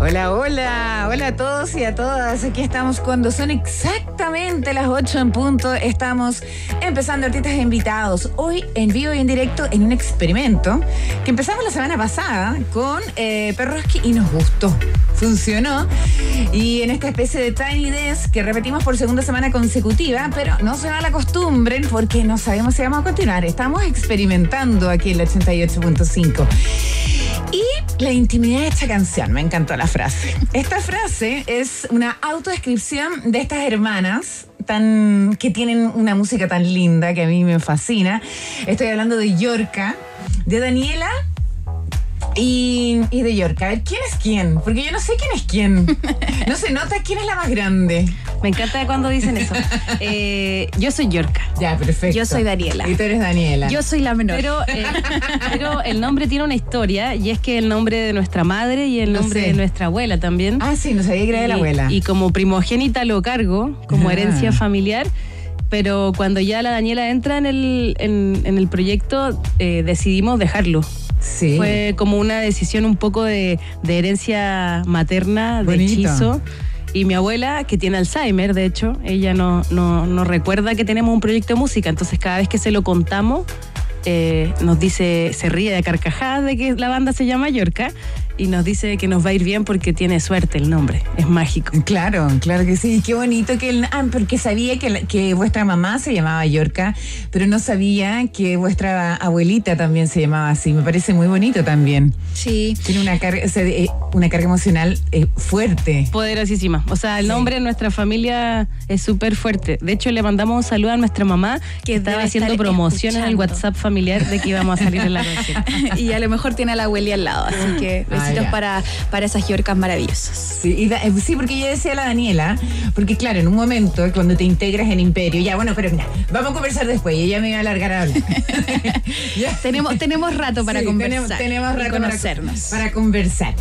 Hola, hola, hola a todos y a todas. Aquí estamos cuando son exactamente las 8 en punto. Estamos empezando artistas invitados. Hoy en vivo y en directo en un experimento que empezamos la semana pasada con eh, Perroski y nos gustó. Funcionó. Y en esta especie de Tiny Desk que repetimos por segunda semana consecutiva, pero no se la acostumbren porque no sabemos si vamos a continuar. Estamos experimentando aquí en la 88.5. Y la intimidad de esta canción, me encantó la frase. Esta frase es una autodescripción de estas hermanas tan que tienen una música tan linda que a mí me fascina. Estoy hablando de Yorka, de Daniela y, y de Yorka. A ver, ¿quién es quién? Porque yo no sé quién es quién. No se nota quién es la más grande. Me encanta cuando dicen eso. Eh, yo soy Yorka. Ya, perfecto. Yo soy Daniela. Y tú eres Daniela. Yo soy la menor. Pero, eh, pero el nombre tiene una historia y es que el nombre de nuestra madre y el nombre sé. de nuestra abuela también. Ah, sí, no sabía que era de la abuela. Y como primogénita lo cargo, como Ah. herencia familiar. Pero cuando ya la Daniela entra en el, en, en el proyecto, eh, decidimos dejarlo. Sí. Fue como una decisión un poco de, de herencia materna, de hechizo. Y mi abuela, que tiene Alzheimer, de hecho, ella no, no, no recuerda que tenemos un proyecto de música. Entonces, cada vez que se lo contamos, eh, nos dice, se ríe de carcajadas de que la banda se llama Yorka y nos dice que nos va a ir bien porque tiene suerte el nombre. Es mágico. Claro, claro que sí. Qué bonito que el, ah, porque sabía que, la- que vuestra mamá se llamaba Yorka, pero no sabía que vuestra abuelita también se llamaba así. Me parece muy bonito también. Sí. Tiene una carga, o sea, eh, una carga emocional eh, fuerte. Poderosísima. O sea, el Sí. nombre de nuestra familia es súper fuerte. De hecho, le mandamos un saludo a nuestra mamá que Que estaba haciendo promoción en el escuchando. WhatsApp familiar de que íbamos a salir en la canción. y a lo mejor tiene a la abuela al lado, así que Ah, ya. para, para esas yorcas maravillosas. Sí, y da- eh, sí, porque yo decía a la Daniela, porque claro, en un momento cuando te integras en Imperio, ya bueno, pero mira, vamos a conversar después, y ella me iba a alargar a hablar. Tenemos, tenemos rato para Sí, conversar Tenemos, tenemos rato para- conocernos. Para, conversar.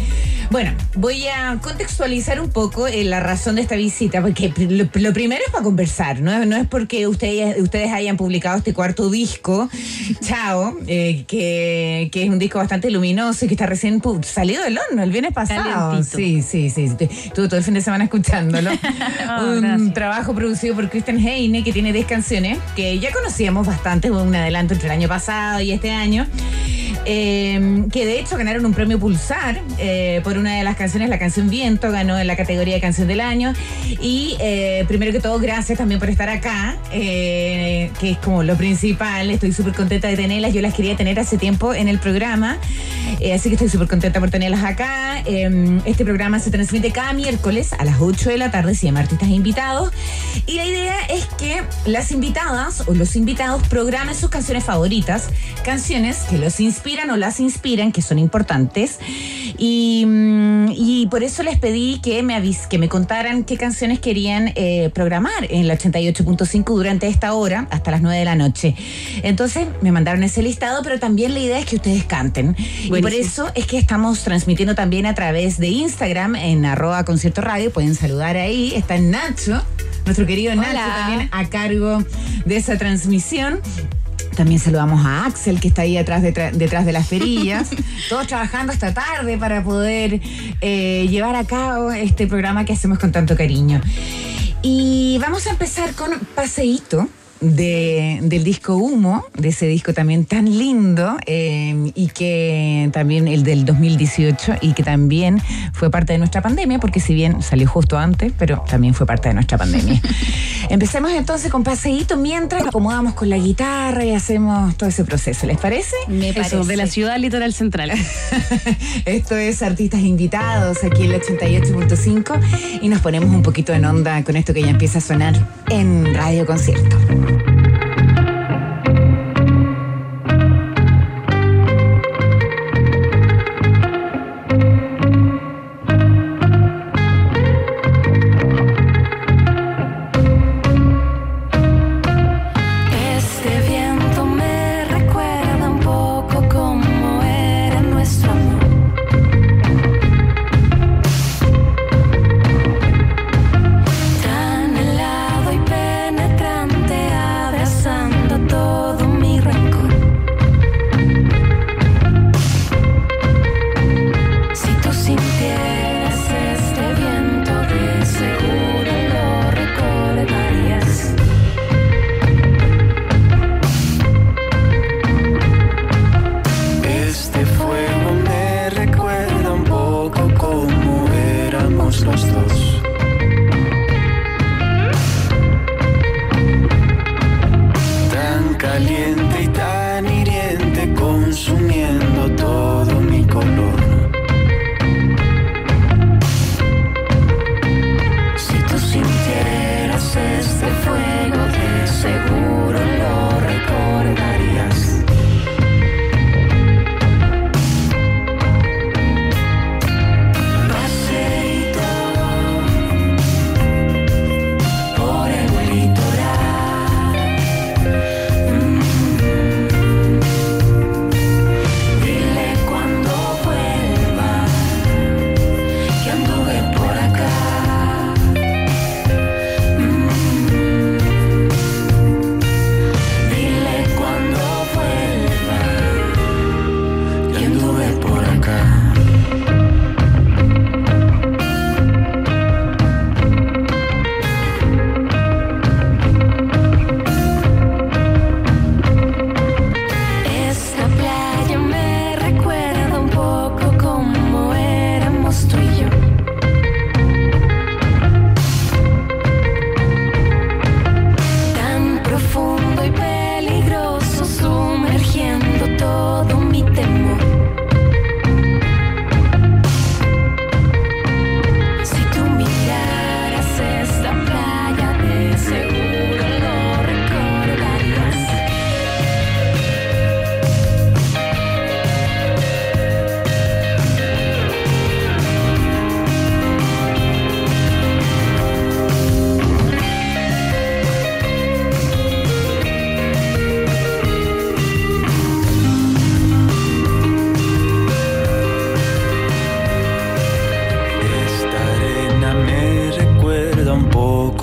Bueno, voy a contextualizar un poco eh, la razón de esta visita, porque lo, lo primero es para conversar, no, no es porque ustedes, ustedes hayan publicado este cuarto disco, Chao, eh, que, que es un disco bastante luminoso y que está recién pu- del horno el viernes pasado. Calentito. Sí, sí, sí. Estu- Estuve todo el fin de semana escuchándolo. Un gracias. trabajo producido por Christian Heine, que tiene 10 canciones, que ya conocíamos bastante, un adelanto entre el año pasado y este año. eh, que de hecho ganaron un premio Pulsar eh, por una de las canciones, la canción Viento, ganó en la categoría de canción del año. Y eh, primero que todo, gracias también por estar acá, que es como lo principal. Estoy súper contenta de tenerlas. Yo las quería tener hace tiempo en el programa, así que estoy súper contenta por tenerlas acá. Eh, este programa se transmite cada miércoles a las 8 de la tarde, se llama Artistas Invitados. Y la idea es que las invitadas o los invitados programen sus canciones favoritas, canciones que los inspiran o las inspiran, que son importantes. Y, mm, y por eso les pedí que me, avis que me contaran qué canciones querían eh, programar en la 88.5 durante esta hora, hasta las 9 de la noche. Entonces me mandaron ese listado, pero también la idea es que ustedes canten. Y por eso es que estamos transmitiendo también a través de Instagram en arroba concierto radio. Pueden saludar ahí. Está Nacho, nuestro querido Nacho también a cargo de esa transmisión. También saludamos a Axel, que está ahí atrás detrás, detrás de las perillas. Todos trabajando hasta tarde para poder eh, llevar a cabo este programa que hacemos con tanto cariño. Y vamos a empezar con Paseíto. De, del disco Humo, de ese disco también tan lindo eh, y que también el del 2018 y que también fue parte de nuestra pandemia, porque si bien salió justo antes, pero también fue parte de nuestra pandemia. Empecemos entonces con paseíto mientras acomodamos con la guitarra y hacemos todo ese proceso. ¿Les parece? Me Eso, de la parece. ciudad litoral central. Esto es Artistas Invitados aquí en el 88.5 y nos ponemos un poquito en onda con esto que ya empieza a sonar en Radio Concierto.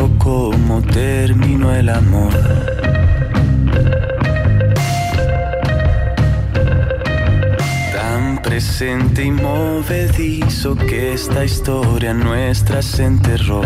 Poco cómo terminó el amor. Tan presente y movedizo que esta historia nuestra se enterró.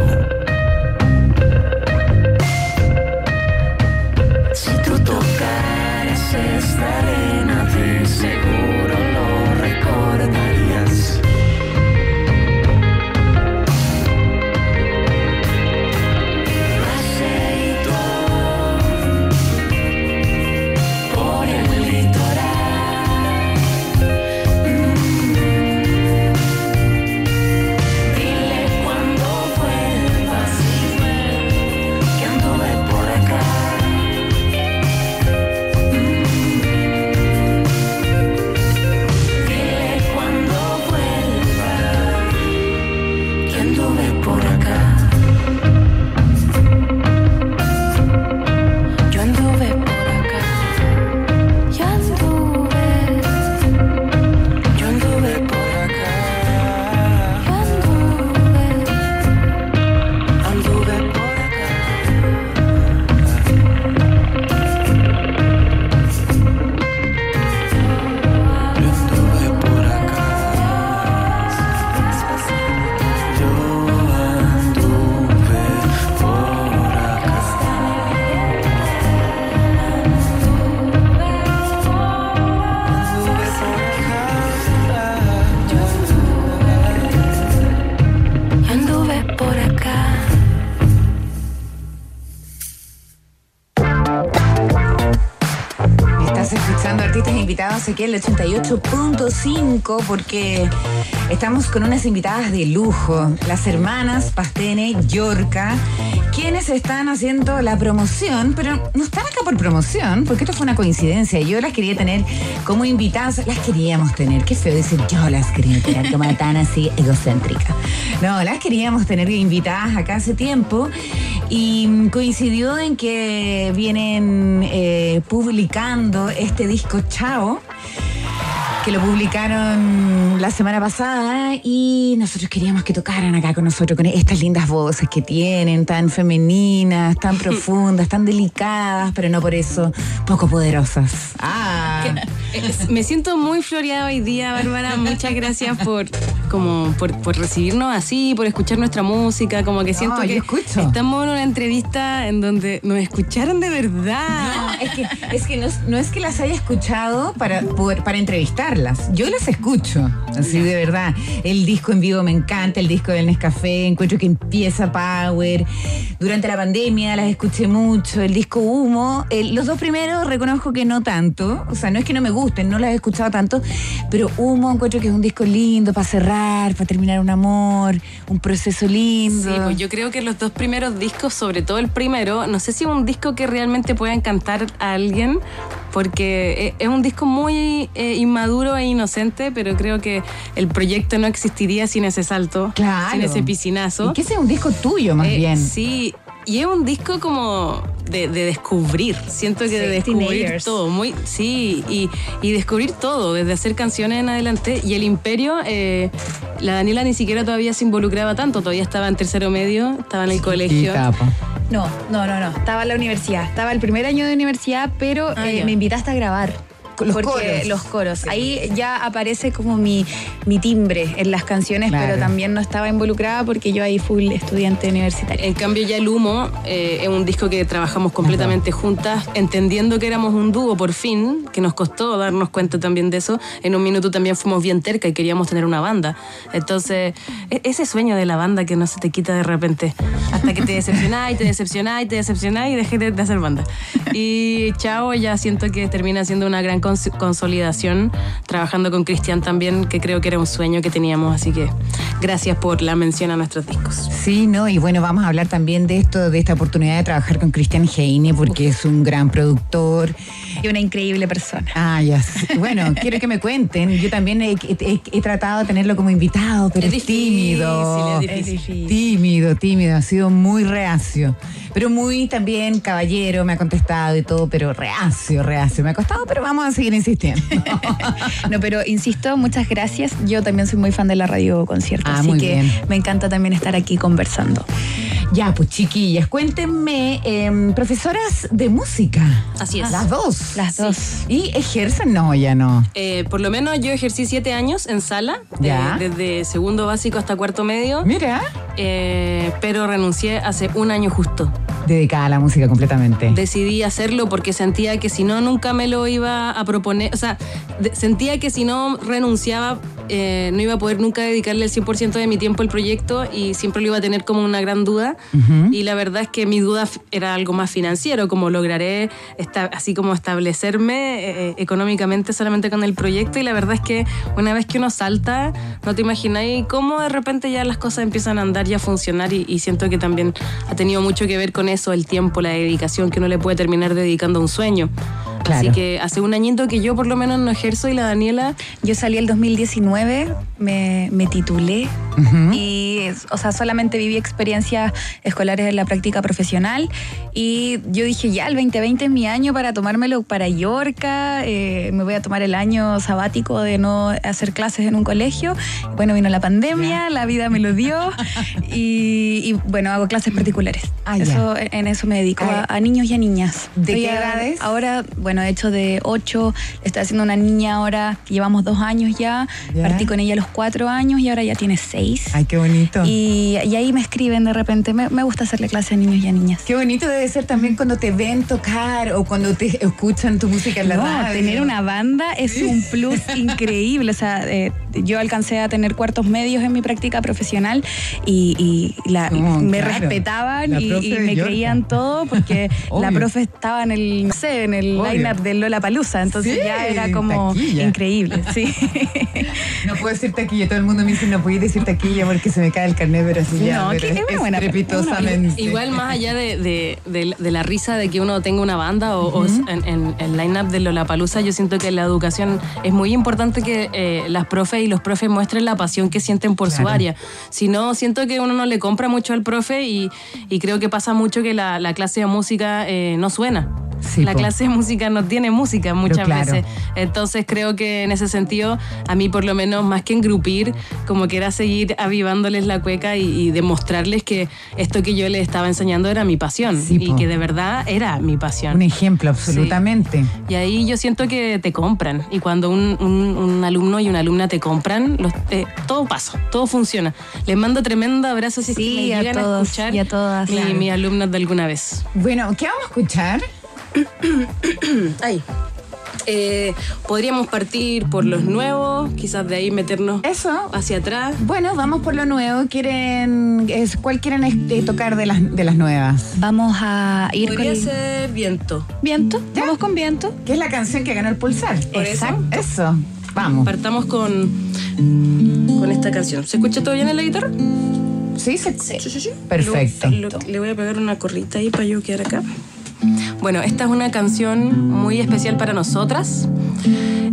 88.5 porque estamos con unas invitadas de lujo, las hermanas Pastene Yorca, quienes están haciendo la promoción, pero no están acá por promoción, porque esto fue una coincidencia. Yo las quería tener como invitadas, las queríamos tener, qué feo decir yo las quería tener como tan así egocéntrica. No, las queríamos tener invitadas acá hace tiempo y coincidió en que vienen eh, publicando este disco Chao que lo publicaron la semana pasada y nosotros queríamos que tocaran acá con nosotros con estas lindas voces que tienen, tan femeninas, tan profundas, tan delicadas, pero no por eso poco poderosas. Ah, Es- Me siento muy floreada hoy día, Bárbara. Muchas gracias por, como, por, por recibirnos así, por escuchar nuestra música. Como que siento No, que escucho. estamos en una entrevista en donde nos escucharon de verdad. No, es que, es que no, es- no es que las haya escuchado para, para Yo las escucho, así de verdad. El disco en vivo me encanta, el disco del Nescafé, encuentro que empieza Power. Durante la pandemia las escuché mucho, el disco Humo. el- los dos primeros reconozco que no tanto. O sea, no es que no me gusten, no las he escuchado tanto, pero Humo encuentro que es un disco lindo para cerrar, para terminar un amor, un proceso lindo. Sí, pues yo creo que los dos primeros discos, sobre todo el primero, no sé si es un disco que realmente pueda encantar a alguien, porque e- es un disco muy eh, inmaduro e inocente, pero creo que el proyecto no existiría sin ese salto, Claro. sin ese piscinazo. Y que ese es un disco tuyo, más Eh, bien. Sí, y es un disco como de, de descubrir. Siento que de Sí, descubrir teenagers. todo. Muy, sí, y, y descubrir todo, desde hacer canciones en adelante. Y el Imperio, eh, la Daniela ni siquiera todavía se involucraba tanto, todavía estaba en tercero medio, estaba en el colegio. No, no, no, no. Estaba en la universidad. Estaba el primer año de universidad, pero Ah, eh, me invitaste a grabar. Los porque coros. los coros. Ahí ya aparece como mi, mi timbre en las canciones, Claro. pero también no estaba involucrada porque yo ahí full estudiante universitaria. En cambio ya el humo eh, es un disco que trabajamos completamente juntas, entendiendo que éramos un dúo por fin, que nos costó darnos cuenta también de eso. En un minuto también fuimos bien terca y queríamos tener una banda. Entonces, e- ese sueño de la banda que no se te quita de repente, hasta que te decepcionás y te decepcionás y te decepcionás y dejé de, de hacer banda. Y chao, ya siento que termina siendo una gran cons- consolidación, trabajando con Cristian también, que creo que era un sueño que teníamos. Así que gracias por la mención a nuestros discos. Sí, ¿no? Y bueno, vamos a hablar también de esto, de esta oportunidad de trabajar con Cristian Heine, porque es un gran productor. Y una increíble persona. Ah, ya. sé. Bueno, quiero que me cuenten. Yo también he, he- he tratado de tenerlo como invitado, pero Es es, difícil, tímido. es difícil. Tímido, tímido. Ha sido muy reacio. Pero muy también caballero, me ha contestado y todo, pero reacio, reacio. Me ha costado, pero vamos a seguir insistiendo. No, pero insisto, muchas gracias. Yo también soy muy fan de la radio concierto, Ah, así muy que bien. me encanta también estar aquí conversando. Ya, pues chiquillas, cuéntenme, em, profesoras de música. Así es. Las dos. Las dos. ¿Y ejercen? No, ya no. Eh, por lo menos yo ejercí siete años en sala, Ya. eh, desde segundo básico hasta cuarto medio, Mira, eh, pero renuncié hace un año justo. dedicada a la música completamente. Decidí hacerlo porque sentía que si no, nunca me lo iba a proponer, o sea, de- sentía que si no renunciaba, eh, no iba a poder nunca dedicarle el 100% de mi tiempo al proyecto y siempre lo iba a tener como una gran duda. Y la verdad es que mi duda era algo más financiero, como lograré esta- así como establecerme eh, económicamente solamente con el proyecto. Y la verdad es que una vez que uno salta, no te imagináis cómo de repente ya las cosas empiezan a andar y a funcionar. Y, y siento que también ha tenido mucho que ver con eso, el tiempo, la dedicación que uno le puede terminar dedicando a un sueño. Así que hace un añito que yo por lo menos no ejerzo y la Daniela Yo salí el 2019, me, me titulé Ujú. y, o sea, solamente viví experiencias escolares en la práctica profesional y yo dije, ya, el 2020 es mi año para tomármelo para Yorca, eh, me voy a tomar el año sabático de no hacer clases en un colegio. Bueno, vino la pandemia, la vida me lo dio y, y, bueno, hago clases particulares. Ah, ya. eso, en eso me dedico, a, a niños y a niñas. ¿De Estoy qué edades? Ahora, bueno, he hecho de 8, estoy haciendo una niña ahora, que llevamos dos años ya, Ya. partí con ella a los cuatro años y ahora ya tiene seis. Ay, qué bonito. Y, y ahí me escriben de repente, me, me gusta hacerle clase a niños y a niñas. Qué bonito debe ser también cuando te ven tocar o cuando te escuchan tu música en la No, radio. tener una banda es un plus increíble. O sea, eh, yo alcancé a tener cuartos medios en mi práctica profesional y, y la- No, me claro. respetaban y, de me creían todo porque la profe estaba en el, no sé, en el line-up del Lola Palusa, entonces Sí, ya era como taquilla. increíble, sí. No puedo decir taquilla, todo el mundo me dice no puedo decir taquilla porque se me cae el carnet, pero así ya, pero es una buena- estrepitosamente. Igual más allá de, de- de- de la risa de que uno tenga una banda o, o en, en el line-up de Lollapalooza, yo siento que la educación es muy importante que eh, las profes y los profes muestren la pasión que sienten por su área. Si no, siento que uno no le compra mucho al profe y, y creo que pasa mucho que la, la clase de música eh, no suena. Sí, la po. clase de música no tiene música muchas claro. veces. Entonces creo que en ese sentido, a mí por lo menos más que engrupir, como que era seguir avivándoles la cueca y, y demostrarles que esto que yo les estaba enseñando era mi pasión Sí, y po. que de verdad era mi Un pasión. ejemplo, absolutamente. Y ahí yo siento que te compran. Y cuando un, un- un alumno y una alumna te compran, los- eh, todo pasa, todo funciona. Les mando tremendo abrazo si Sí, me a llegan a, todos escuchar y a todas. mi- Claro. mis alumnas de alguna vez. Bueno, ¿qué vamos a escuchar? Ahí. Eh, podríamos partir por los nuevos, quizás de ahí meternos Eso. hacia atrás. Bueno, vamos por lo nuevo. ¿Quieren, es, ¿Cuál quieren este, tocar de las, de las nuevas? Vamos a ir Podría con ser viento. viento. ¿Ya? Vamos con viento. Que es la canción que ganó el Pulsar. Por eso. Exacto. Eso. Vamos. Partamos con, con esta canción. ¿Se escucha todo bien en la guitarra? ¿Sí? Se- Sí, sí, sí. Perfecto. Lo- lo- le voy a pegar una corrita ahí para yo quedar acá. Bueno, esta es una canción muy especial para nosotras.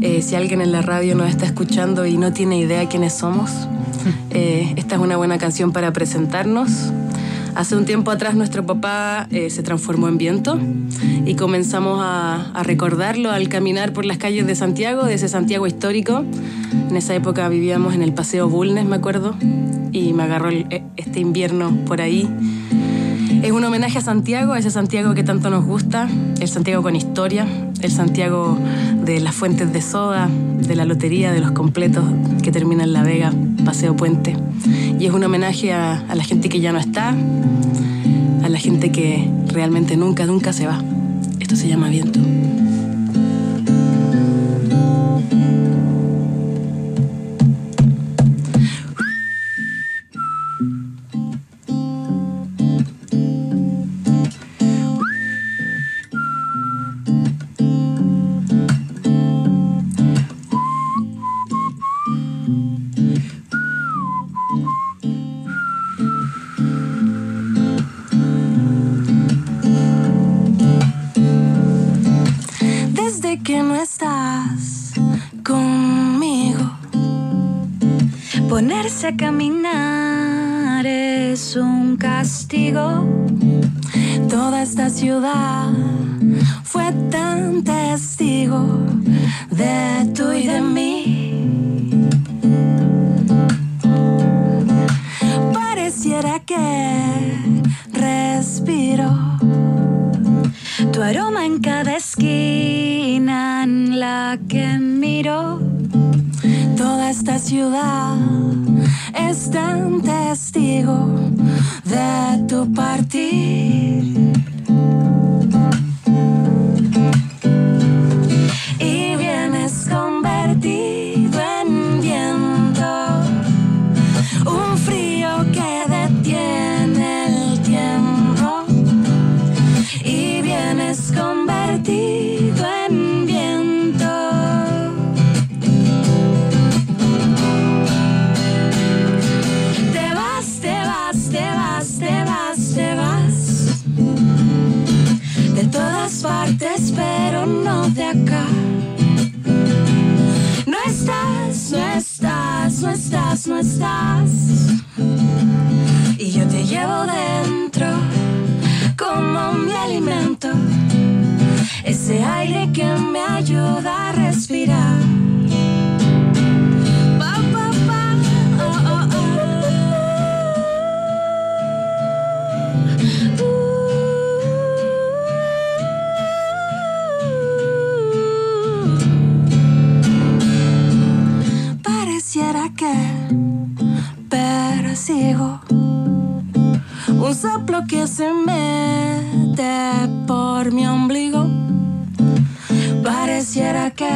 Eh, si alguien en la radio nos está escuchando y no tiene idea quiénes somos, eh, esta es una buena canción para presentarnos. Hace un tiempo atrás nuestro papá eh, se transformó en viento y comenzamos a, a recordarlo al caminar por las calles de Santiago, de ese Santiago histórico. En esa época vivíamos en el Paseo Bulnes, me acuerdo, y me agarró el- este invierno por ahí. Es un homenaje a Santiago, a ese Santiago que tanto nos gusta, el Santiago con historia, el Santiago de las fuentes de soda, de la lotería, de los completos que termina en La Vega, Paseo Puente. Y es un homenaje a, a la gente que ya no está, a la gente que realmente nunca, nunca se va. Esto se llama viento. Fue tan testigo de tú y de mí. Pareciera que respiro Tu aroma en cada esquina en la que miro. Toda esta ciudad es tan testigo de tu partir. Estás. Y yo te llevo dentro como mi alimento. Ese aire que me ayuda a respirar. Soplo que se mete por mi ombligo. Pareciera que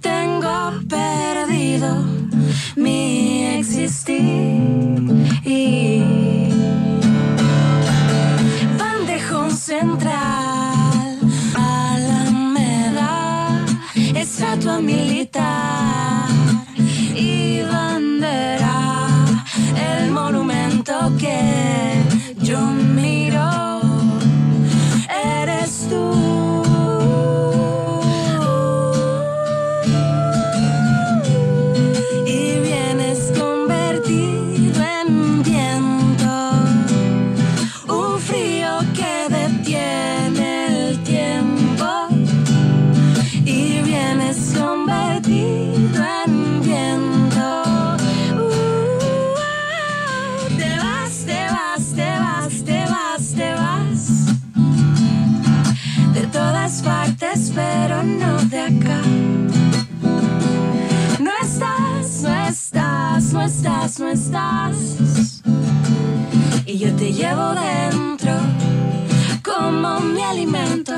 tengo perdido Bandejón central, Alameda, estatua militar te llevo dentro como mi alimento.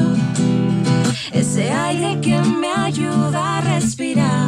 Ese aire que me ayuda a respirar.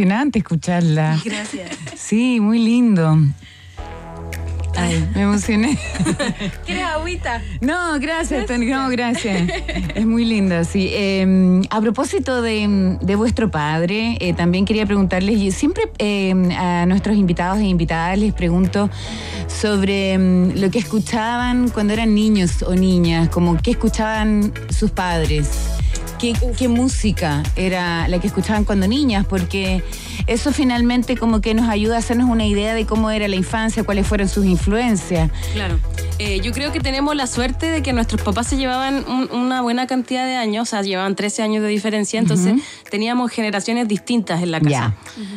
Emocionante escucharla. Gracias. Sí, muy lindo. Ay, me emocioné. ¿Quieres agüita? No, gracias, Tony. No, gracias. Es muy lindo, sí. Eh, a propósito de, de vuestro padre, eh, también quería preguntarles, yo siempre eh, a nuestros invitados e invitadas les pregunto sobre mm, lo que escuchaban cuando eran niños o niñas, como qué escuchaban sus padres. ¿Qué, qué música era la que escuchaban cuando niñas? Porque eso finalmente como que nos ayuda a hacernos una idea de cómo era la infancia, cuáles fueron sus influencias. Claro. Eh, yo creo que tenemos la suerte de que nuestros papás se llevaban un- una buena cantidad de años, o sea, llevaban 13 años de diferencia, entonces teníamos generaciones distintas en la casa.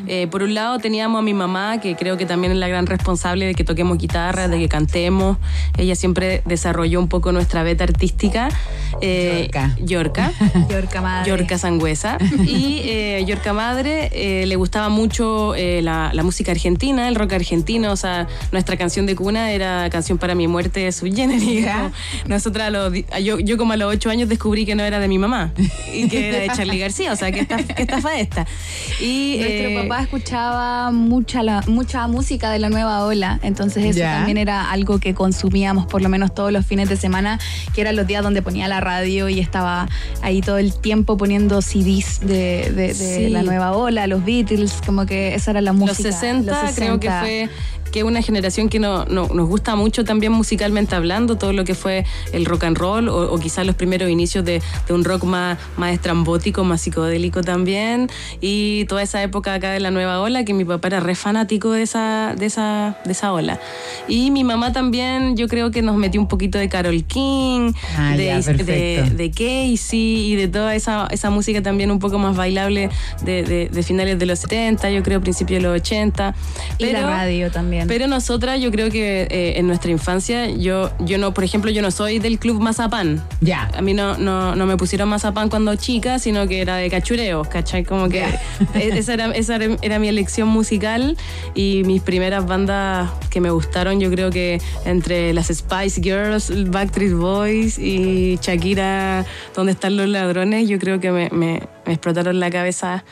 Eh, por un lado teníamos a mi mamá, que creo que también es la gran responsable de que toquemos guitarra, de que cantemos. Ella siempre desarrolló un poco nuestra beta artística. Eh, Yorka. Yorka. Yorka madre. Yorka Sangüesa. Y eh, Yorka Madre eh, le gustaba mucho eh, la, la música argentina, el rock argentino. O sea, nuestra canción de cuna era Canción para mi muerte de Subgénero. Ya. Nosotras, a los yo, yo como a los ocho años descubrí que no era de mi mamá y que era de Charlie García. O sea, que esta, que estafa esta. Y, Nuestro eh, papá escuchaba mucha, la- mucha música de la nueva ola, entonces eso Ya. también era algo que consumíamos por lo menos todos los fines de semana, que eran los días donde ponía la radio y estaba ahí todo el tiempo poniendo CDs de, de- de Sí. la nueva ola, los Beatles, como que esa era la música. los 60, creo que 60. fue que es una generación que no, no- nos gusta mucho también musicalmente hablando, todo lo que fue el rock and roll o, o quizás los primeros inicios de, de un rock más, más estrambótico, más psicodélico también. Y toda esa época acá de la nueva ola, que mi papá era re fanático de esa, de esa, de esa ola. Y mi mamá también, yo creo que nos metió un poquito de Carol King, Ah, de, ya, de, de Casey y de toda esa, esa música también un poco más bailable de, de- finales de los 70, yo creo principios de los 80. Y la radio también. Pero nosotras, yo creo que eh, en nuestra infancia, yo, yo no, por ejemplo, yo no soy del club Mazapán. Ya. A mí no, no, no me pusieron Mazapán cuando chica, sino que era de cachureos, ¿cachai? Como que e- esa, era, esa era- era mi elección musical y mis primeras bandas que me gustaron, yo creo que entre las Spice Girls, Backstreet Boys y Shakira, ¿Dónde están los ladrones? Yo creo que me, me- me explotaron la cabeza.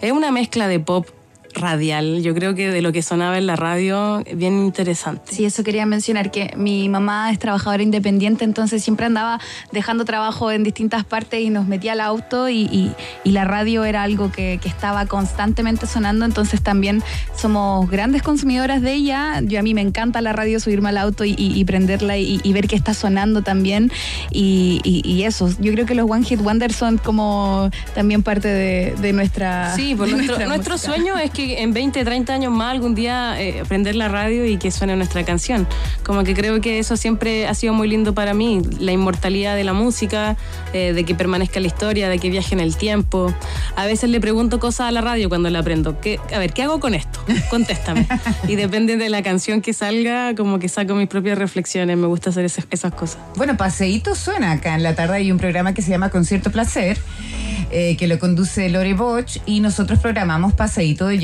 Es una mezcla de pop radial, yo creo que de lo que sonaba en la radio, bien interesante. Sí, eso quería mencionar, que mi mamá es trabajadora independiente, entonces siempre andaba dejando trabajo en distintas partes y nos metía al auto y, y- y la radio era algo que, que estaba constantemente sonando, entonces también somos grandes consumidoras de ella. Yo a mí me encanta la radio, subirme al auto y, y- prenderla y, ver que está sonando también y, eso. Yo creo que los One Hit Wonders son como también parte de, de nuestra... Sí, pues de nuestro, nuestra nuestro sueño es que en 20, 30 años más algún día eh, prender la radio y que suene nuestra canción. Como que creo que eso siempre ha sido muy lindo para mí, la inmortalidad de la música, eh, de que permanezca la historia, de que viaje en el tiempo. A veces le pregunto cosas a la radio cuando la aprendo. ¿Qué, a ver, ¿qué hago con esto? Contéstame. y depende de la canción que salga, como que saco mis propias reflexiones. Me gusta hacer esas, esas cosas. Bueno, Paseíto suena acá en la tarde. Hay un programa que se llama Concierto Placer, eh, que lo conduce Lore Boch, y nosotros programamos Paseíto de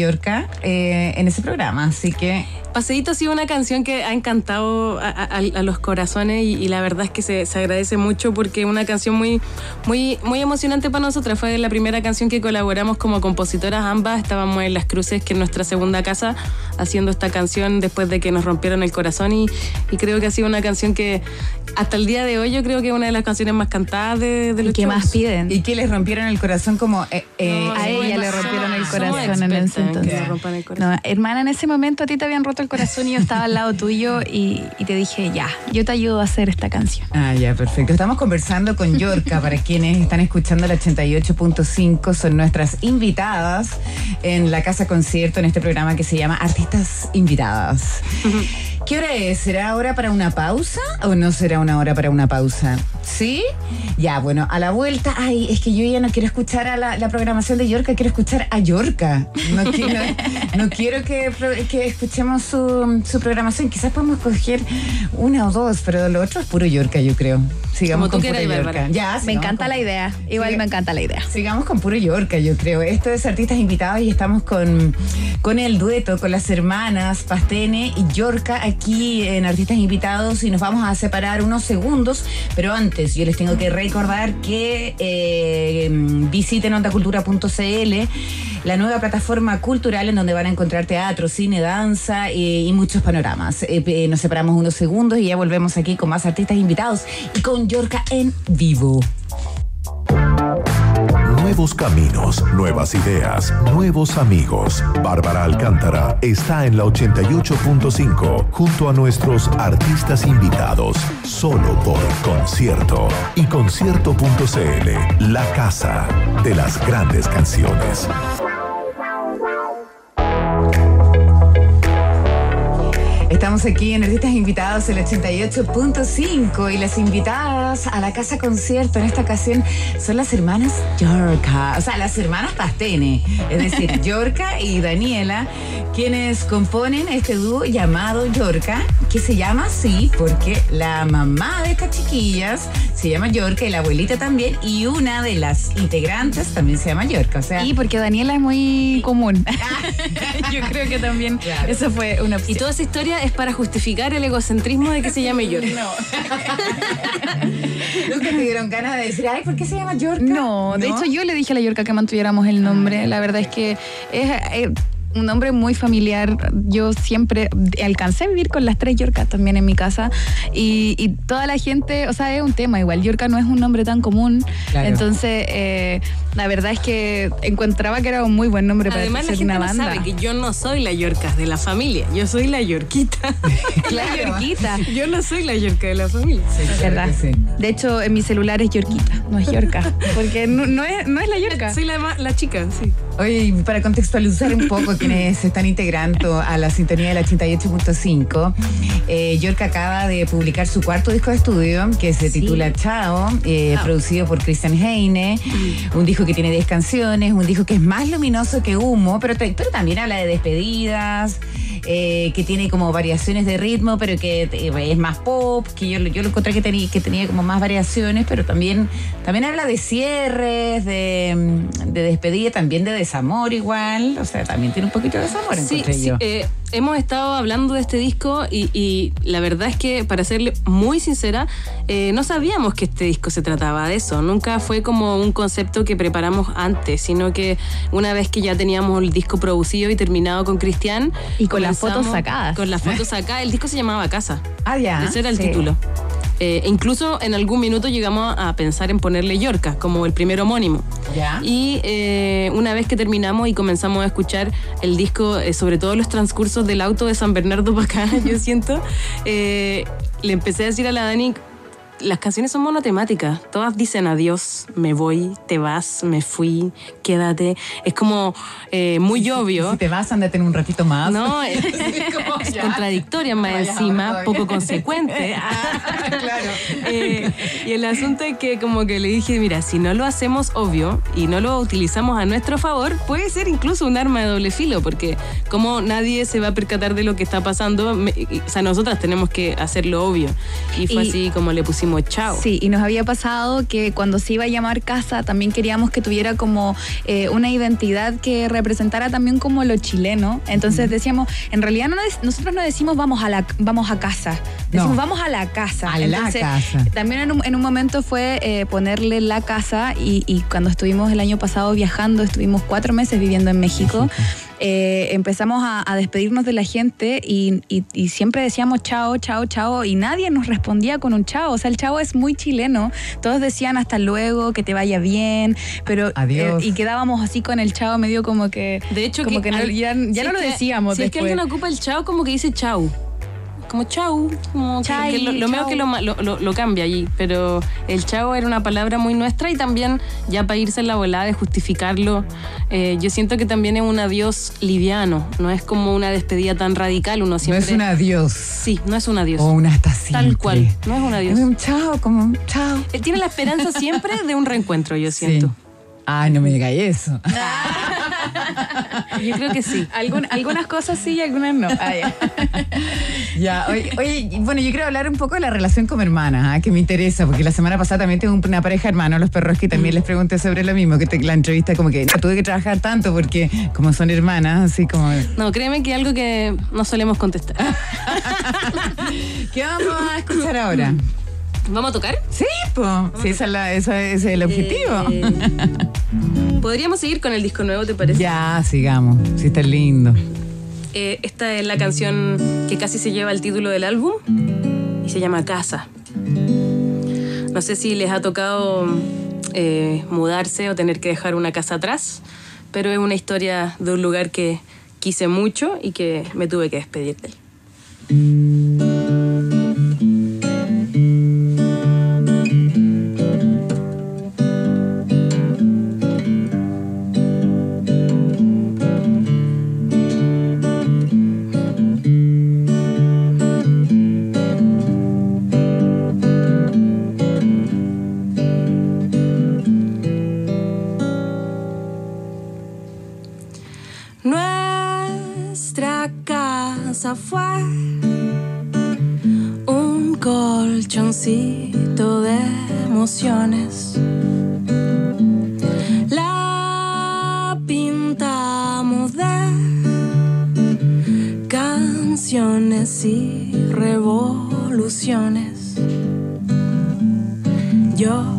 Eh, en ese programa. Así que Paseíto ha sido una canción que ha encantado a, a- a los corazones y, y la verdad es que se, se agradece mucho porque es una canción muy, muy, muy emocionante para nosotras. Fue la primera canción que colaboramos como compositoras ambas. Estábamos en Las Cruces, que es nuestra segunda casa, haciendo esta canción después de que nos rompieron el corazón y, y creo que ha sido una canción que hasta el día de hoy yo creo que es una de las canciones más cantadas de, de ¿Y los qué shows. más piden? y que les rompieron el corazón como eh, eh, No, a ella le rompieron el corazón en ese que rompan el corazón. No, hermana, en ese momento a ti te habían roto el corazón y yo estaba al lado tuyo y, y te dije, ya, yo te ayudo a hacer esta canción. Ah, ya, perfecto. Estamos conversando con Yorka. Para quienes están escuchando el 88.5, son nuestras invitadas en la casa concierto en este programa que se llama Artistas Invitadas. ¿Qué hora es? ¿Será hora para una pausa o no será una hora para una pausa? ¿Sí? Ya, bueno, a la vuelta. Ay, es que yo ya no quiero escuchar a la, la programación de Yorka, quiero escuchar a Yorka. No, qui- no- no quiero que, escuchemos su, su programación. Quizás podemos coger una o dos, pero lo otro es puro Yorka, yo creo. Sigamos Como tú con puro Yorka. Ya, Me encanta con- la idea, igual me encanta la idea. Sigamos con puro Yorka, yo creo. Esto es Artistas Invitados y estamos con, con el dueto, con las hermanas Pastene y Yorka aquí en Artistas Invitados y nos vamos a separar unos segundos, pero antes yo les tengo que recordar que eh, visiten ondacultura.cl, la nueva plataforma cultural en donde van a encontrar teatro, cine, danza eh, y muchos panoramas. Eh, nos separamos unos segundos y ya volvemos aquí con más artistas invitados y con Yorka en vivo. Nuevos caminos, nuevas ideas, nuevos amigos. Bárbara Alcántara está en la 88.5 junto a nuestros artistas invitados, solo por concierto y concierto.cl, la casa de las grandes canciones. Estamos aquí en Artistas Invitados, el 88.5 y las invitadas a la casa concierto en esta ocasión son las hermanas Yorka, o sea, las hermanas Pastene, es decir, Yorka y Daniela, quienes componen este dúo llamado Yorka, que se llama así porque la mamá de estas chiquillas se llama Yorka y la abuelita también, y una de las integrantes también se llama Yorka, o sea... Y porque Daniela es muy común. Yo creo que también Claro. eso fue una Y opción. toda esa historia es para justificar el egocentrismo de que se llame York. No. Nunca te dieron ganas de decir, ay, ¿por qué se llama Yorka? No, de hecho yo le dije a la Yorka que mantuviéramos el nombre. La verdad es que es, eh, un nombre muy familiar. Yo siempre alcancé a vivir con las tres Yorkas también en mi casa y, y toda la gente, o sea, es un tema igual. Yorka no es un nombre tan común, Claro. entonces eh, la verdad es que encontraba que era un muy buen nombre para Además, la ser gente una no banda. sabe que yo no soy la Yorka de la familia, yo soy la Yorquita. La Yorquita. yo no soy la Yorka de la familia. ¿Verdad? que sí. De hecho, en mi celular es Yorquita, no es Yorka. Porque no, no es, no es la Yorka. Soy la, ma- la chica, sí. Oye, para contextualizar un poco quienes se están integrando a la sintonía del 88.5, eh, York acaba de publicar su cuarto disco de estudio que se titula Chao, eh, producido por Christian Heine, un disco que tiene 10 canciones, un disco que es más luminoso que humo, pero, pero también habla de despedidas, eh, que tiene como variaciones de ritmo, pero que eh, es más pop, que yo, lo- yo lo encontré que tenía, que tenía como más variaciones, pero también, también habla de cierres, de, mm, de despedida, también de desamor igual, o sea, también tiene un poquito de desamor, Sí, encontré sí, yo. eh, hemos estado hablando de este disco y, y la verdad es que, para serle muy sincera, eh, no sabíamos que este disco se trataba de eso. Nunca fue como un concepto que preparamos antes, sino que una vez que ya teníamos el disco producido y terminado con Cristian. Y con las fotos sacadas. Con las fotos sacadas. El disco se llamaba Casa. ah, ya. Ese era el sí. título. Eh, e incluso en algún minuto llegamos a pensar en ponerle Yorca como el primer homónimo. Ya. Y eh, una vez que terminamos y comenzamos a escuchar el disco, eh, sobre todo los transcursos del auto de San Bernardo para acá, yo siento, le empecé a decir a la Dani, las canciones son monotemáticas, todas dicen adiós, me voy, te vas, me fui, quédate. Es como eh, muy obvio. Si te vas, andate en un ratito más. No, es, como, es contradictoria más Vaya, encima, ahora poco consecuente. Ah, claro. Eh, y el asunto es que como que le dije, mira, si no lo hacemos obvio y no lo utilizamos a nuestro favor, puede ser incluso un arma de doble filo, porque como nadie se va a percatar de lo que está pasando, me- y- o sea, nosotras tenemos que hacerlo obvio. Y fue Y- así como le pusimos chao. Sí, y nos había pasado que cuando se iba a llamar casa también queríamos que tuviera como eh, una identidad que representara también como lo chileno. Entonces decíamos, en realidad no nosotros no decimos vamos a la vamos a casa, decimos No. vamos a la casa. A la Entonces, casa. También en un, en un momento fue eh, ponerle la casa y, y cuando estuvimos el año pasado viajando, estuvimos cuatro meses viviendo en México. eh, empezamos a, a despedirnos de la gente y, y- y siempre decíamos chao, chao, chao y nadie nos respondía con un chao. O sea, el chao es muy chileno. Todos decían hasta luego, que te vaya bien, pero Adiós. eh, y quedábamos así con el chao medio como que De hecho, como que, al- ya, ya si no es lo que- decíamos Si es que alguien ocupa el chao, como que dice chau. Como chau. Como Chai, que lo, lo medio chau. que lo, lo, lo- lo cambia allí. Pero el chao era una palabra muy nuestra y también, ya para irse en la volada de justificarlo, eh, yo siento que también es un adiós liviano. No es como una despedida tan radical. Uno No siempre. es un adiós. Sí, no es un adiós. O un hasta siempre. Tal cual. No es un adiós. Es un chao, como un chao. Él tiene la esperanza siempre de un reencuentro, yo siento. Sí. Ay, no me digáis eso. Yo creo que sí. Algun- algunas cosas sí y algunas no. Ah, ya. Ya, oye, oye, bueno, yo quiero hablar un poco de la relación con mi hermana, ¿ah? que me interesa, porque la semana pasada también tengo una pareja de hermanos, los perros, que también les pregunté sobre lo mismo, que te- la entrevista como que no tuve que trabajar tanto porque como son hermanas, así como... No, créeme que es algo que no solemos contestar. ¿Qué vamos a escuchar ahora? ¿Vamos a tocar? Sí, sí, esa es la- esa- ese es el objetivo. Eh, Podríamos seguir con el disco nuevo, ¿te parece? Ya, sigamos, sí está lindo. Eh, esta es la canción que casi se lleva el título del álbum y se llama Casa. No sé si les ha tocado eh, mudarse o tener que dejar una casa atrás, pero es una historia de un lugar que quise mucho y que me tuve que despedir de él. Fue un colchoncito de emociones. La pintamos de canciones y revoluciones. Yo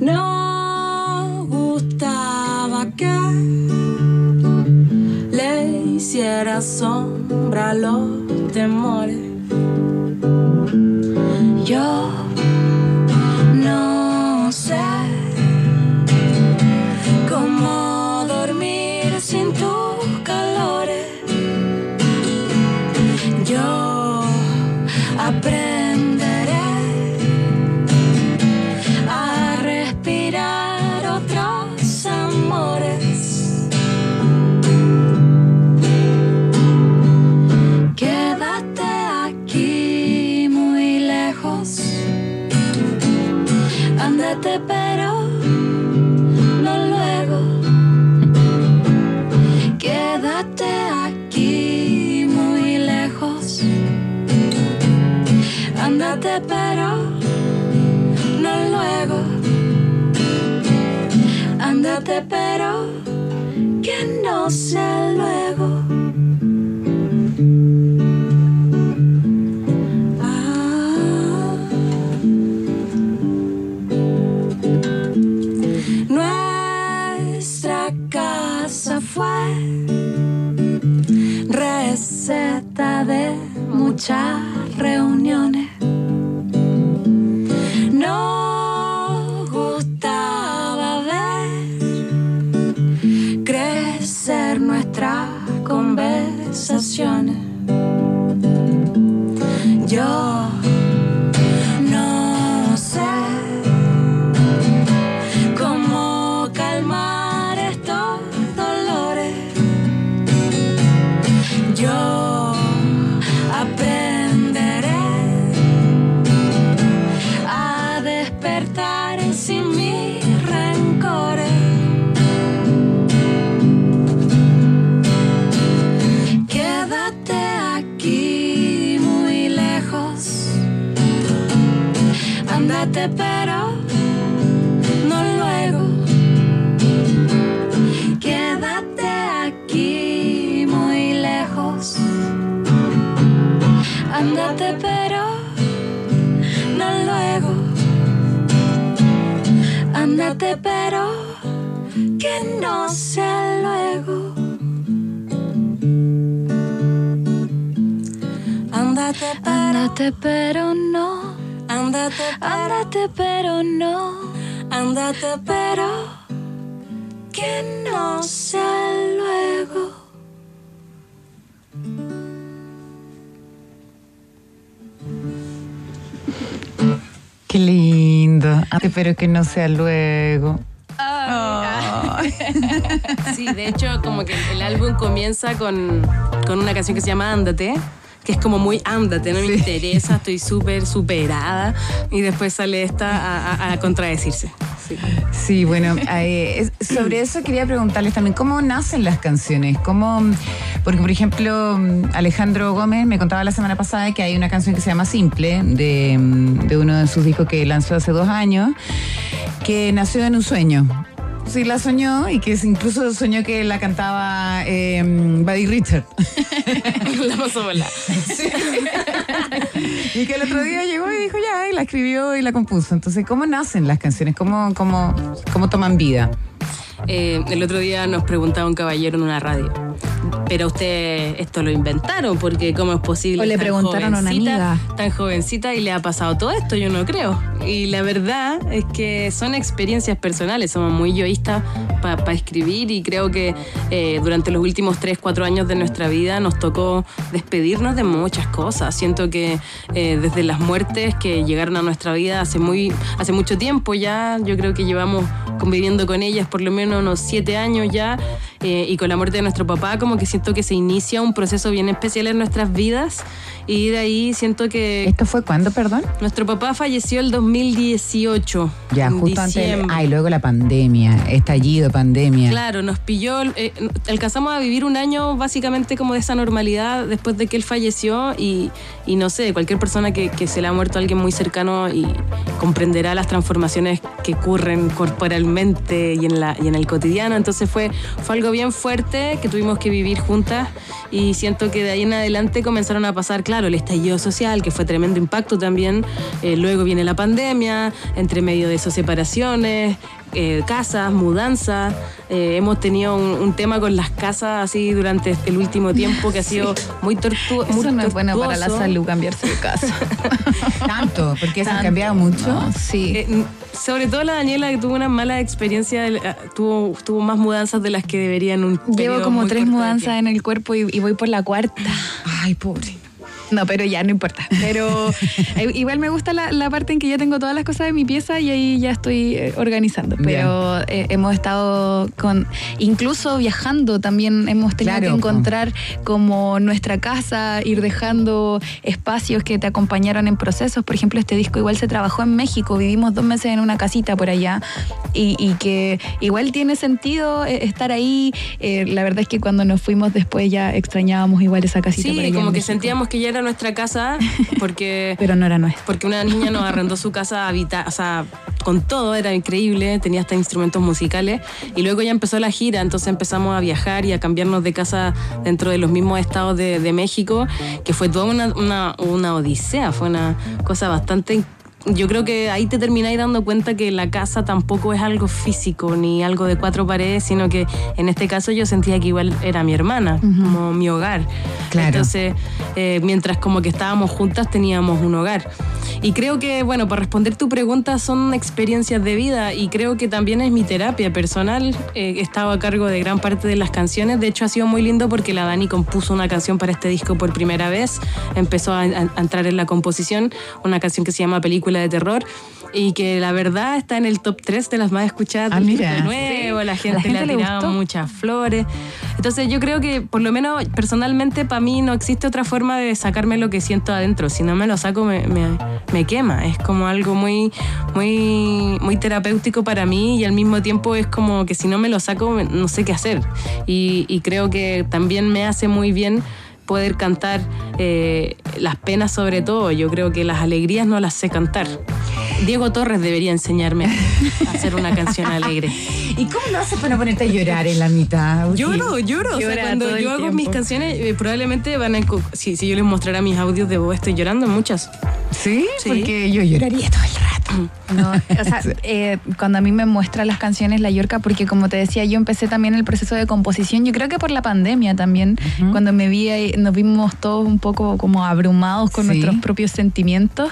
Nos gustaba que le hiciera sombra a los temores. Pero que no sea luego. Ah. Nuestra casa fue receta de muchas pero que no sea luego. Ándate pero, Ándate pero no. Ándate Ándate pero no. Ándate pero que no sea luego. Qué lindo. Espero que no sea luego. Sí, de hecho, como que el álbum comienza con, con una canción que se llama Ándate, que es como muy ándate, no me interesa, estoy súper superada. Y después sale esta a, a- a contradecirse. Sí. Sí, bueno, eh, sobre eso quería preguntarles también, ¿cómo nacen las canciones? ¿Cómo, porque, por ejemplo, Alejandro Gómez me contaba la semana pasada que hay una canción que se llama Simple, de, de uno de sus discos que lanzó hace dos años, que nació en un sueño. Sí, la soñó y que incluso soñó que la cantaba eh, Buddy Richard. La pasó bola. Y que el otro día llegó y dijo ya, y la escribió y la compuso. Entonces, ¿cómo nacen las canciones? ¿Cómo, cómo, cómo toman vida? Eh, el otro día nos preguntaba un caballero en una radio. Pero usted esto lo inventaron, porque ¿cómo es posible? O le tan preguntaron a una amiga. Tan jovencita y le ha pasado todo esto, yo no creo. Y la verdad es que son experiencias personales, somos muy yoístas para escribir y creo que eh, durante los últimos 3, 4 años de nuestra vida nos tocó despedirnos de muchas cosas. Siento que eh, desde las muertes que llegaron a nuestra vida hace, muy, hace mucho tiempo ya, yo creo que llevamos conviviendo con ellas por lo menos unos 7 años ya eh, y con la muerte de nuestro papá como que siento que se inicia un proceso bien especial en nuestras vidas y de ahí siento que ¿Esto fue cuándo, perdón? nuestro papá falleció el 2018. Ya, en justo antes. diciembre. Ay, luego la pandemia, estallido, pandemia. Claro, nos pilló, eh, alcanzamos a vivir un año básicamente como de esa normalidad después de que él falleció y, y no sé, cualquier persona que, que se le ha muerto a alguien muy cercano y comprenderá las transformaciones que ocurren corporalmente y en, la, y en el cotidiano. Entonces fue, fue algo bien fuerte que tuvimos que vivir juntas y siento que de ahí en adelante comenzaron a pasar, claro, el estallido social, que fue tremendo impacto también. Eh, luego viene la pandemia, entre medio de esas separaciones, eh, casas, mudanzas. Eh, hemos tenido un, un tema con las casas así durante el último tiempo que ha sido muy tortuoso. Eso no es bueno para la salud cambiarse de casa. Tanto, porque se han cambiado mucho. No, sí. Eh, sobre todo la Daniela que tuvo una mala experiencia, tuvo, tuvo más mudanzas de las que debería en un Llevo como muy tres mudanzas en el cuerpo y, y voy por la cuarta. Ay, pobre. No, pero ya no importa. Pero eh, igual me gusta la, la parte en que ya tengo todas las cosas de mi pieza y ahí ya estoy eh, organizando. Pero eh, hemos estado con, incluso viajando también hemos tenido Claro, que po. encontrar como nuestra casa, ir dejando espacios que te acompañaron en procesos. Por ejemplo, este disco igual se trabajó en México, vivimos dos meses en una casita por allá y, y que igual tiene sentido estar ahí. Eh, la verdad es que cuando nos fuimos después ya extrañábamos igual esa casita. por Sí, allá en como que sentíamos que ya era nuestra casa porque... Pero no era nuestra. Porque una niña nos arrendó su casa habita, o sea, con todo, era increíble, tenía hasta instrumentos musicales. Y luego ya empezó la gira, entonces empezamos a viajar y a cambiarnos de casa dentro de los mismos estados de, de México, que fue toda una, una, una odisea, fue una cosa bastante yo creo que ahí te termináis dando cuenta que la casa tampoco es algo físico ni algo de cuatro paredes, sino que en este caso yo sentía que igual era mi hermana, como mi hogar. Claro. Entonces, eh, mientras como que estábamos juntas teníamos un hogar. Y creo que, bueno, para responder tu pregunta son experiencias de vida y creo que también es mi terapia personal. Eh, he estado a cargo de gran parte de las canciones. De hecho, ha sido muy lindo porque la Dani compuso una canción para este disco por primera vez. Empezó a, a entrar en la composición, una canción que se llama Película de Terror y que la verdad está en el top 3 de las más escuchadas Ah, mira. disco nuevo. La gente, la gente le ha tirado gustó. muchas flores. Entonces yo creo que por lo menos personalmente para mí no existe otra forma de sacarme lo que siento adentro. Si no me lo saco me, me- me quema. Es como algo muy, muy, muy terapéutico para mí y al mismo tiempo es como que si no me lo saco no sé qué hacer. Y, y creo que también me hace muy bien poder cantar eh, las penas sobre todo. Yo creo que las alegrías no las sé cantar. Diego Torres debería enseñarme a hacer una canción alegre. ¿Y cómo lo haces para ponerte a llorar en la mitad? Lloro, lloro. O sea, cuando yo hago tiempo. mis canciones, eh, probablemente van a. Si, si yo les mostrara mis audios de voz, estoy llorando en muchas. ¿Sí? Sí. Porque yo lloraría todo el rato. No, o sea, eh, cuando a mí me muestra las canciones La Yorca, porque como te decía, yo empecé también el proceso de composición, yo creo que por la pandemia también, cuando me vi ahí, nos vimos todos un poco como abrumados con Sí. nuestros propios sentimientos.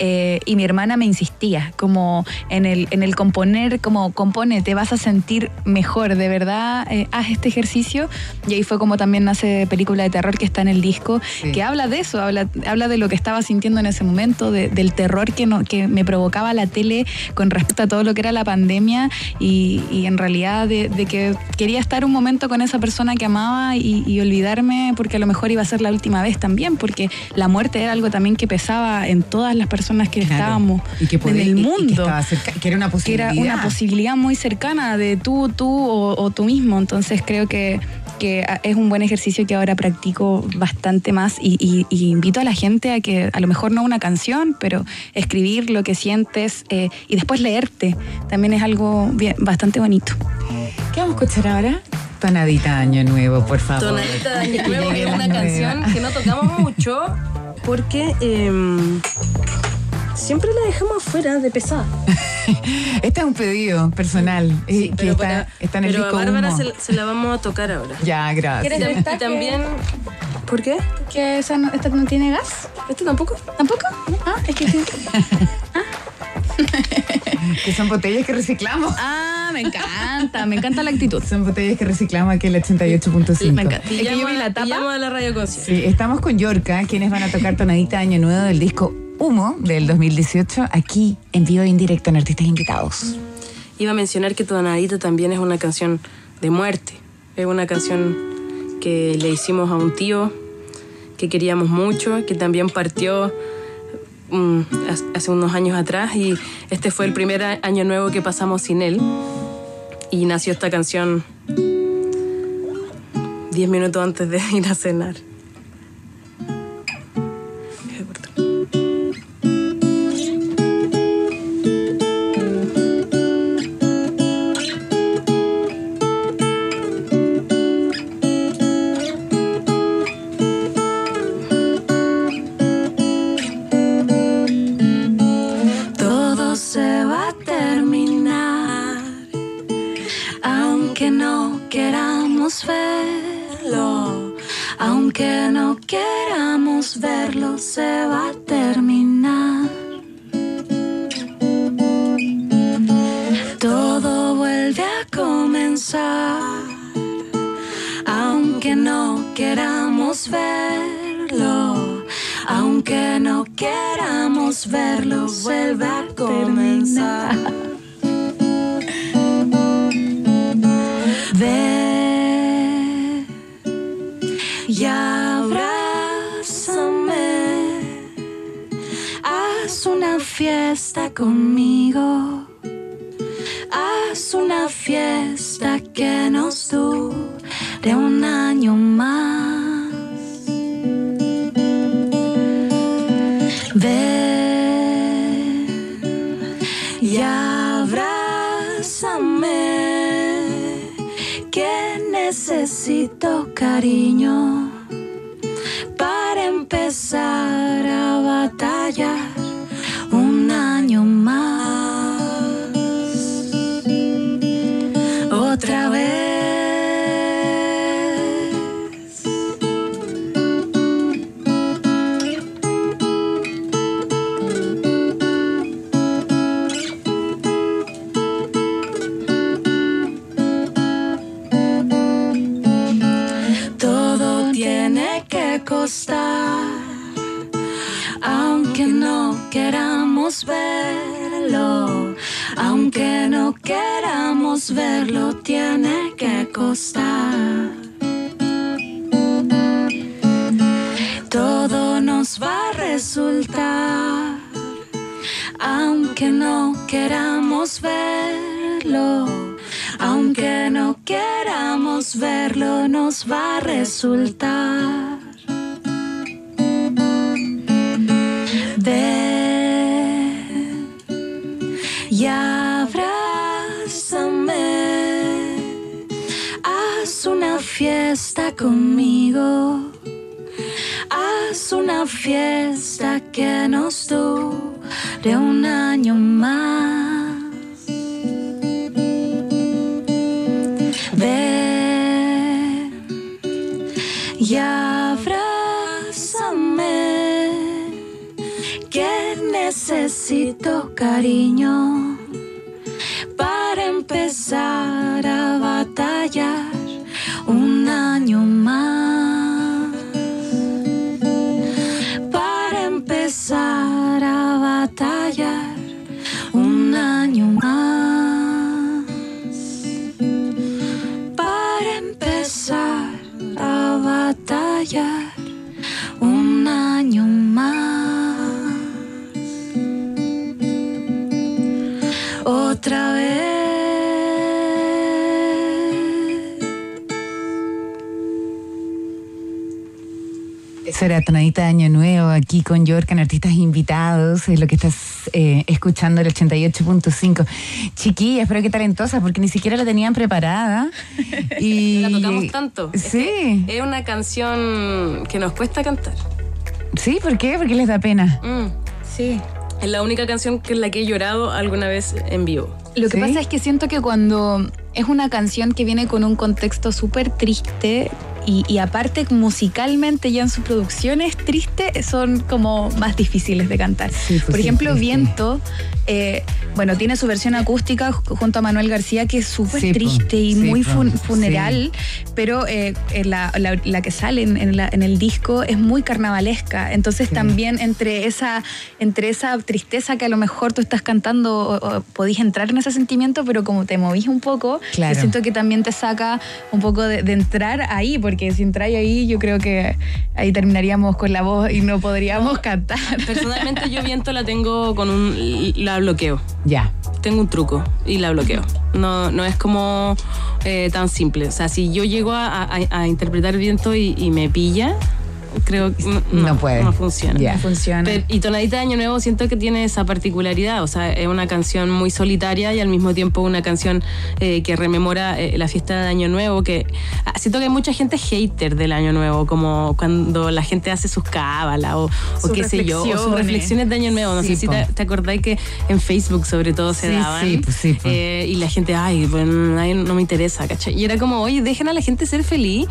Eh, y mi hermana me insistía, como en el, en el componer, como compone, te vas a sentir mejor, de verdad, eh, haz este ejercicio. Y ahí fue como también nace película de terror que está en el disco, Sí. que habla de eso, habla, habla de lo que estaba sintiendo en ese momento, de- del terror que, no, que me provocaba la tele con respecto a todo lo que era la pandemia y, y en realidad de, de que quería estar un momento con esa persona que amaba y, y olvidarme porque a lo mejor iba a ser la última vez también, porque la muerte era algo también que pesaba en todas las personas que Claro. estábamos y que podía- en el mundo que, estaba cerca- que era una que posibilidad. era una posibilidad muy cercana de tú, tú o, o tú mismo. Entonces creo que, que es un buen ejercicio que ahora practico bastante más y, y- y invito a la gente a que a lo mejor no una canción, pero escribir lo que sientes eh, y después leerte también es algo bien- bastante bonito. ¿Qué vamos a escuchar ahora? Tonadita Año Nuevo, por favor. Tonadita de Año Nuevo es una canción que no tocamos mucho porque em, siempre la dejamos afuera de pesada. Este es un pedido personal eh, que pero está, para- está en el pero disco a Bárbara Humo. se, se la vamos a tocar ahora. Ya, gracias. Y tam- y también. ¿Por qué? ¿Que esa no, esta no tiene gas? ¿Este tampoco? ¿Tampoco? Ah, es que... Que son botellas que reciclamos. ah, me encanta, me encanta la actitud. Son botellas que reciclamos aquí en el 88.5. Me encanta. Es que yo vi la tapa. a la radio. Sí, estamos con Yorka, quienes van a tocar Tonadita Año Nuevo del disco Humo del 2018, aquí en vivo e indirecto en Artistas Invitados. Iba a mencionar que Tonadita también es una canción de muerte. Es una canción que le hicimos a un tío que queríamos mucho, que también partió mm, hace- unos años atrás y este fue el primer año nuevo que pasamos sin él y nació esta canción 10 minutos antes de ir a cenar. Queramos verlo, se va a terminar. Todo vuelve a comenzar, aunque no queramos verlo, aunque no queramos verlo, vuelve a comenzar. Fiesta conmigo. Haz una fiesta que nos dure un año más. Ven y abrázame, que necesito cariño para empezar a batallar aunque no queramos verlo, tiene que costar. Todo nos va a resultar, aunque no queramos verlo, aunque no queramos verlo, nos va a resultar. Fiesta conmigo. Haz una fiesta que nos dure un año más. Ven y abrázame, que necesito cariño para empezar a batallar año más. Para empezar a batallar un año más. Para empezar a batallar aquí con York en artistas invitados. Es lo que estás eh, escuchando el 88.5. Chiquilla, espero que talentosa, porque ni siquiera la tenían preparada. Y La tocamos tanto. Es Sí. Es una canción que nos cuesta cantar. Sí, ¿por qué? Porque les da pena. Mm. Sí. Es la única canción que en la que he llorado alguna vez en vivo. Lo que ¿Sí? pasa es que siento que cuando es una canción que viene con un contexto súper triste, y, y aparte musicalmente ya en sus producciones tristes son como más difíciles de cantar. Sí, pues Por sí, ejemplo. Viento, eh, bueno, tiene su versión acústica ju- junto a Manuel García que es súper po. triste y muy fun- Sí. funeral, pero eh, eh, la, la- la que sale en, en la- en el disco es muy carnavalesca. Entonces también entre esa, entre esa tristeza que a lo mejor tú estás cantando o, o podís entrar en ese sentimiento, pero como te movís un poco, Claro. yo siento que también te saca un poco de, de entrar ahí, porque si entráis ahí, yo creo que ahí terminaríamos con la voz y no podríamos cantar. Personalmente yo viento la tengo con un... la bloqueo. Ya. Tengo un truco y la bloqueo. No, no es como eh, tan simple. O sea, si yo llego a, a- a interpretar viento y, y me pilla, creo que no, No puede. No funciona. Ya. No funciona. Pero- y Tonadita de Año Nuevo siento que tiene esa particularidad, o sea, es una canción muy solitaria y al mismo tiempo una canción eh, que rememora eh, la fiesta de Año Nuevo, que ah, siento que hay mucha gente hater del Año Nuevo, como cuando la gente hace sus cábalas o, o qué sé yo, o sus reflexiones. reflexiones de Año Nuevo. No Sí, sé si te, te acordáis que en Facebook sobre todo se Sí, daban. sí, pues sí, po. eh, y la gente, ay, bueno, ay, no me interesa, ¿cachai? Y era como, oye, dejen a la gente ser feliz.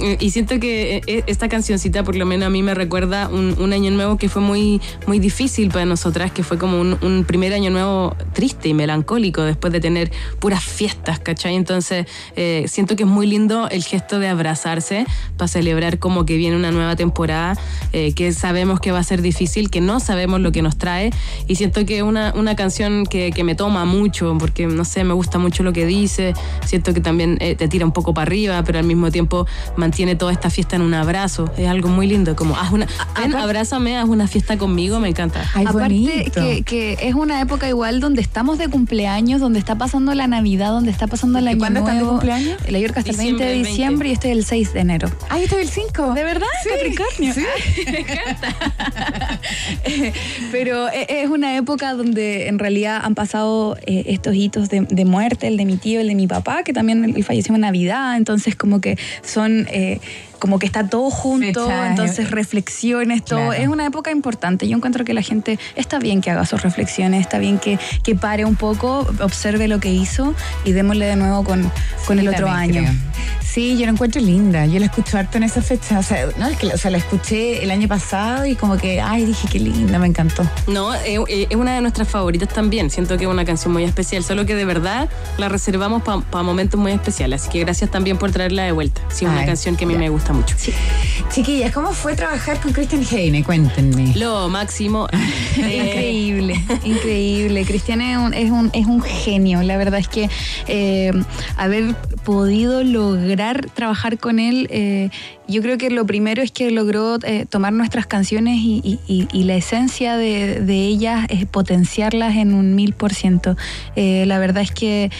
Eh, y siento que eh, esta cancioncita, por lo menos a mí me recuerda un, un año nuevo que fue muy, muy difícil para nosotras, que fue como un, un primer año nuevo triste y melancólico después de tener puras fiestas, ¿cachai? Entonces, eh, siento que es muy lindo el gesto de abrazarse para celebrar como que viene una nueva temporada, eh, que sabemos que va a ser difícil, que no sabemos lo que nos trae. Y siento que una, una canción que, que me toma mucho, porque no sé, me gusta mucho lo que dice. Siento que también eh, te tira un poco para arriba, pero al mismo tiempo mantiene toda esta fiesta en un abrazo. Es algo muy lindo, como haz una, ven, abrázame, haz una fiesta conmigo, me encanta. Ay, Aparte bonito. que, que es una época igual donde estamos de cumpleaños, donde está pasando la Navidad, donde está pasando el ¿Y año cuándo están de nuevo. cumpleaños? La York hasta el 20 Diciembre, de el 20. diciembre y este es el 6 de enero. Ay, estoy el 5. ¿De verdad? Sí, Capricornio. sí. Me encanta. Pero e- es una época donde en realidad han pasado eh, estos hitos de, de muerte, el de mi tío, el de mi papá, que también él falleció en Navidad, entonces como que son... eh, como que está todo junto, entonces reflexiones, todo. claro. Es una época importante. Yo encuentro que la gente está bien que haga sus reflexiones, está bien que, que pare un poco, observe lo que hizo y démosle de nuevo con, con el otro año. creo. Sí, yo la encuentro linda. Yo la escucho harto en esa fecha. O sea, no, es que la- o sea, la escuché el año pasado y como que, ay, dije qué linda, me encantó. No, eh, eh, es una de nuestras favoritas también. Siento que es una canción muy especial, solo que de verdad la reservamos para momentos muy especiales. Así que gracias también por traerla de vuelta. Sí, es una canción que a mí ya. me gusta mucho. Chiquillas, ¿cómo fue trabajar con Christian Heine? Cuéntenme. Lo máximo. Increíble, increíble. Cristian es un, es, un, es un genio. La verdad es que eh, haber podido lograr trabajar con él, eh, yo creo que lo primero es que logró eh, tomar nuestras canciones y, y- y- y la esencia de, de ellas, es potenciarlas en un mil por ciento. La verdad es que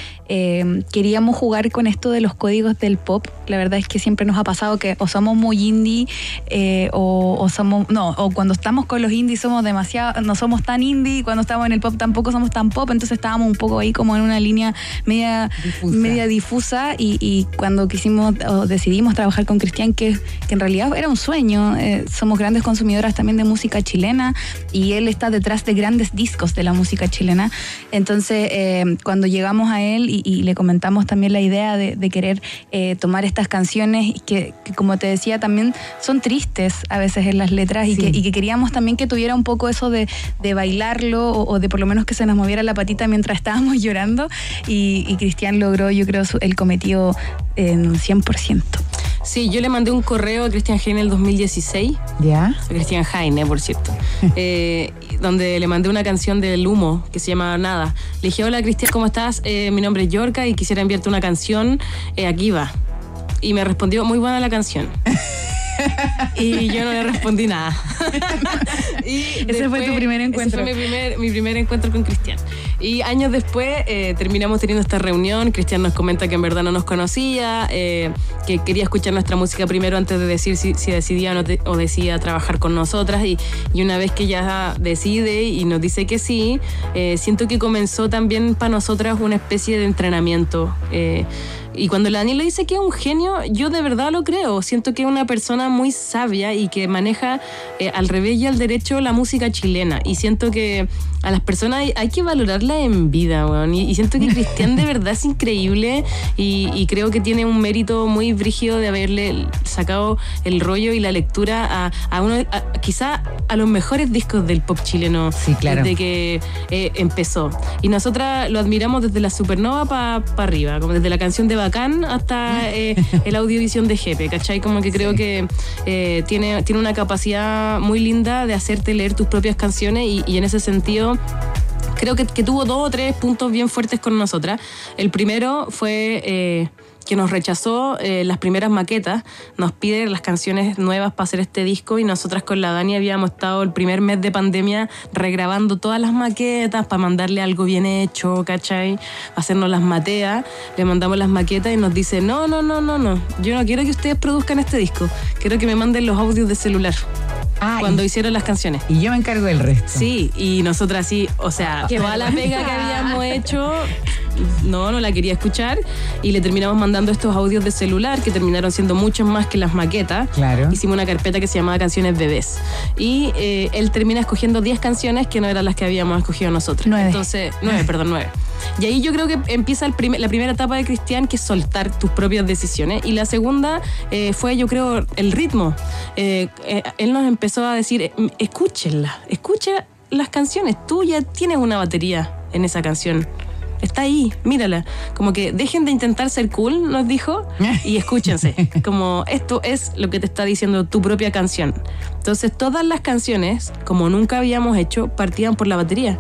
queríamos jugar con esto de los códigos del pop. La verdad es que siempre nos ha pasado que o somos muy indie eh, o, o somos, no, o cuando estamos con los indies somos demasiado, no somos tan indie, cuando estamos en el pop tampoco somos tan pop, entonces estábamos un poco ahí como en una línea media Difusa. media difusa y, y cuando quisimos o decidimos trabajar con Cristian, que, que en realidad era un sueño, eh, somos grandes consumidoras también de música chilena y él está detrás de grandes discos de la música chilena, entonces eh, cuando llegamos a él y, y le comentamos también la idea de, de querer tomar estas canciones que, que, como te decía también son tristes a veces en las letras y, Sí. que, y que queríamos también que tuviera un poco eso de, de bailarlo o, o de por lo menos que se nos moviera la patita mientras estábamos llorando y, y Cristian logró yo creo su- el cometido en un 100%. Sí, yo le mandé un correo a Cristian Heine el 2016. ¿Ya? a Cristian Heine, por cierto, eh, donde le mandé una canción del humo que se llama Nada. Le dije, hola Cristian, ¿cómo estás? Eh, mi nombre es Yorka y quisiera enviarte una canción. Eh, aquí va. Y me respondió, muy buena la canción. y yo no le respondí nada. Y Ese fue tu primer encuentro. Ese fue mi primer, mi primer encuentro con Cristian. Y años después eh, terminamos teniendo esta reunión. Cristian nos comenta que en verdad no nos conocía, eh, que quería escuchar nuestra música primero antes de decir si, si decidía o, no te- o decidía trabajar con nosotras. Y, y una vez que ya decide y nos dice que sí, eh, siento que comenzó también para nosotras una especie de entrenamiento. Y cuando la Daniela dice que es un genio, yo de verdad lo creo. Siento que es una persona muy sabia y que maneja eh, al revés y al derecho la música chilena. Y siento que a las personas hay, hay que valorarla en vida, weón. Y, y siento que Cristian de verdad es increíble y, y creo que tiene un mérito muy brígido de haberle sacado el rollo y la lectura a, a uno, a- quizá a los mejores discos del pop chileno Sí, claro. desde que eh, empezó. Y nosotras lo admiramos desde la Supernova para arriba, como desde la canción de Hasta eh, el audiovisión de Jepe, ¿cachai? Como que creo que eh, tiene, tiene una capacidad muy linda de hacerte leer tus propias canciones y, y en ese sentido creo que, que tuvo dos o tres puntos bien fuertes con nosotras. El primero fue eh, que nos rechazó eh, las primeras maquetas, nos pide las canciones nuevas para hacer este disco y nosotras con la Dani habíamos estado el primer mes de pandemia regrabando todas las maquetas para mandarle algo bien hecho, ¿cachai? Hacernos las mateas, le mandamos las maquetas y nos dice, no, no, no, no, no, yo no quiero que ustedes produzcan este disco, quiero que me manden los audios de celular Ah, cuando y, hicieron las canciones. y yo me encargo del resto. Sí, y nosotras sí, o sea, toda la pega que habíamos hecho, no, no la quería escuchar y le terminamos mandando estos audios de celular que terminaron siendo muchos más que las maquetas. Claro. Hicimos una carpeta que se llamaba Canciones Bebés y eh, él termina escogiendo 10 canciones que no eran las que habíamos escogido nosotros. Nueve. Entonces, 9, perdón, 9. Y ahí yo creo que empieza el primer- la primera etapa de Cristian, que es soltar tus propias decisiones. Y la segunda eh, fue, yo creo, el ritmo. Eh, eh, él nos empezó a decir, escúchenla, escucha las canciones. Tú ya tienes una batería en esa canción. Está ahí, mírala. Como que dejen de intentar ser cool, nos dijo, y escúchense. Como esto es lo que te está diciendo tu propia canción. Entonces, todas las canciones, como nunca habíamos hecho, partían por la batería.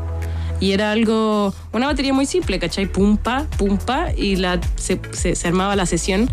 Y era algo, una batería muy simple, ¿cachai? Pumpa, pumpa, y la, se, se- se armaba la sesión.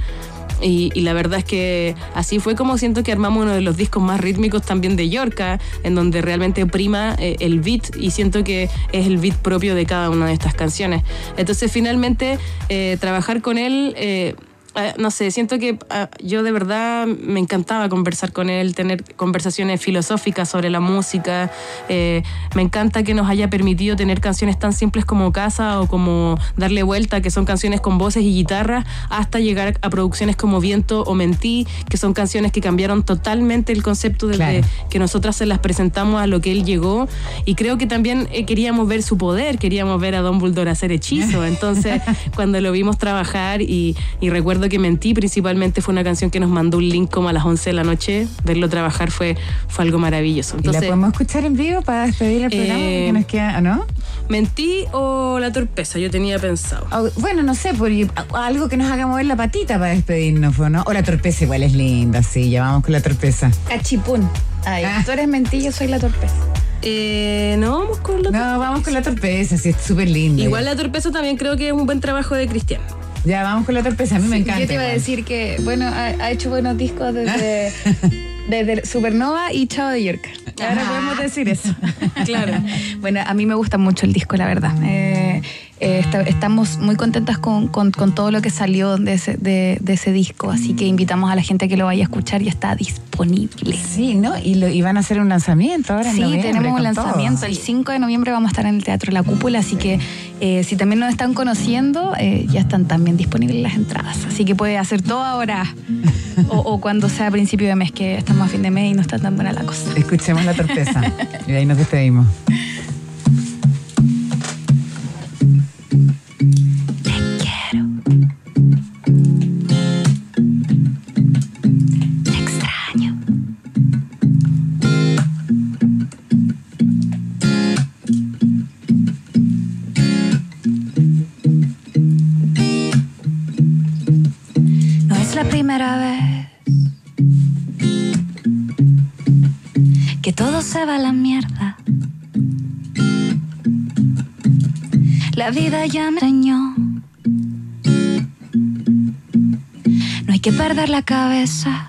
Y, la verdad es que así fue como siento que armamos uno de los discos más rítmicos también de Yorka, en donde realmente prima eh, el beat y siento que es el beat propio de cada una de estas canciones. Entonces finalmente eh, trabajar con él... eh, eh, no sé, siento que ah, yo de verdad me encantaba conversar con él, tener conversaciones filosóficas sobre la música. Eh, me encanta que nos haya permitido tener canciones tan simples como Casa o como Darle Vuelta, que son canciones con voces y guitarras, hasta llegar a producciones como Viento o Mentí, que son canciones que cambiaron totalmente el concepto desde Claro. que nosotras se las presentamos a lo que él llegó. Y creo que también eh, queríamos ver su poder, queríamos ver a Dumbledore hacer hechizo. Entonces, cuando lo vimos trabajar y, y recuerdo que Mentí principalmente fue una canción que nos mandó un link como a las 11 de la noche, verlo trabajar fue, fue algo maravilloso. ¿Y la podemos escuchar en vivo para despedir el programa? Eh, Porque nos queda, ¿o ¿no? ¿Mentí o la torpeza? Yo tenía pensado. O- bueno, no sé, por, algo que nos haga mover la patita para despedirnos, ¿o ¿no? O la torpeza igual es linda, sí, ya vamos con la torpeza. Cachipún. Ay, Ah. tú eres mentillo, soy la torpeza. Eh, no, vamos con la torpeza. No, vamos con la torpeza, sí, es súper linda. Igual la torpeza también creo que es un buen trabajo de Cristian. Ya, vamos con la torpeza, a mí me encanta. Yo te iba a decir que, bueno, ha, ha hecho buenos discos desde, desde Supernova y Chavo de York. Ahora podemos decir eso. Claro. Bueno, a mí me gusta mucho el disco, la verdad. Eh, eh, esta- estamos muy contentas con, con- con todo lo que salió de ese, de, de ese disco, así que invitamos a la gente que lo vaya a escuchar y está disponible. Sí, ¿no? Y, lo, y van a hacer un lanzamiento ahora en Sí, noviembre, tenemos un todo. lanzamiento. El 5 de noviembre vamos a estar en el Teatro La Cúpula, así que eh, si también nos están conociendo, eh, ya están también disponibles las entradas. Así que puede hacer todo ahora o, o cuando sea a principio de mes, que estamos a fin de mes y no está tan buena la cosa. Escuchemos la torpeza. y de ahí nos despedimos. es la primera vez que todo se va a la mierda. La vida ya me enseñó. No hay que perder la cabeza.